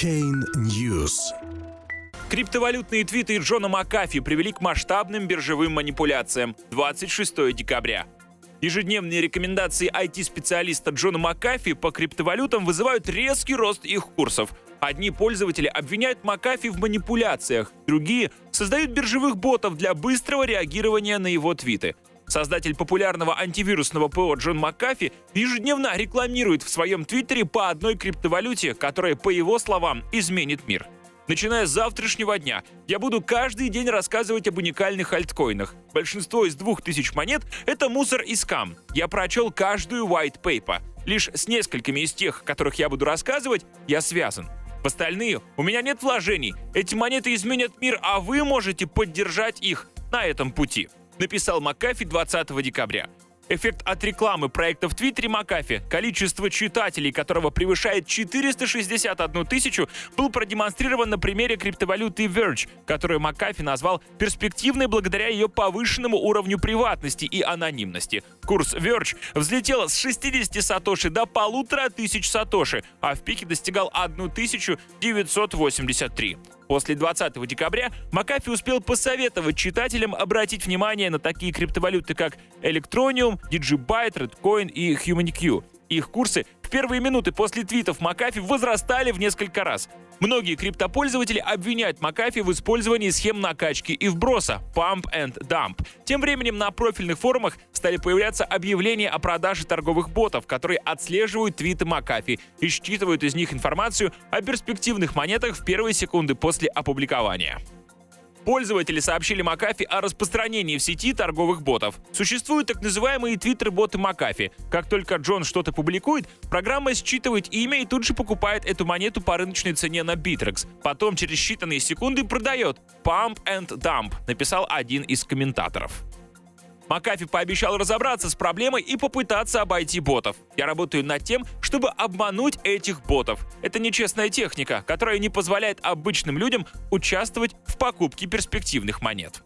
Chain News. Криптовалютные твиты Джона Макафи привели к масштабным биржевым манипуляциям 26 декабря. Ежедневные рекомендации IT-специалиста Джона Макафи по криптовалютам вызывают резкий рост их курсов. Одни пользователи обвиняют Макафи в манипуляциях, другие создают биржевых ботов для быстрого реагирования на его твиты. Создатель популярного антивирусного ПО Джон Макафи ежедневно рекламирует в своем твиттере по одной криптовалюте, которая, по его словам, изменит мир. Начиная с завтрашнего дня, я буду каждый день рассказывать об уникальных альткоинах. Большинство из двух тысяч монет — это мусор и скам. Я прочел каждую white paper. Лишь с несколькими из тех, о которых я буду рассказывать, я связан. В остальные у меня нет вложений. Эти монеты изменят мир, а вы можете поддержать их на этом пути написал Макафи 20 декабря. Эффект от рекламы проекта в Твиттере Макафи, количество читателей которого превышает 461 тысячу, был продемонстрирован на примере криптовалюты Verge, которую Макафи назвал перспективной благодаря ее повышенному уровню приватности и анонимности. Курс Verge взлетел с 60 сатоши до полутора тысяч сатоши, а в пике достигал 1983. После 20 декабря Макафи успел посоветовать читателям обратить внимание на такие криптовалюты, как Electroneum, Digibyte, ReddCoin и Humaniq. Их курсы в первые минуты после твитов Макафи возрастали в несколько раз. Многие криптопользователи обвиняют Макафи в использовании схем накачки и вброса Pump and Dump. Тем временем на профильных форумах стали появляться объявления о продаже торговых ботов, которые отслеживают твиты Макафи и считывают из них информацию о перспективных монетах в первые секунды после опубликования. Пользователи сообщили Макафи о распространении в сети торговых ботов. Существуют так называемые твиттер-боты Макафи. Как только Джон что-то публикует, программа считывает имя и тут же покупает эту монету по рыночной цене на Bittrex. Потом через считанные секунды продает. Pump and Dump, написал один из комментаторов. Макафи пообещал разобраться с проблемой и попытаться обойти ботов. Я работаю над тем, чтобы обмануть этих ботов. Это нечестная техника, которая не позволяет обычным людям участвовать в покупке перспективных монет.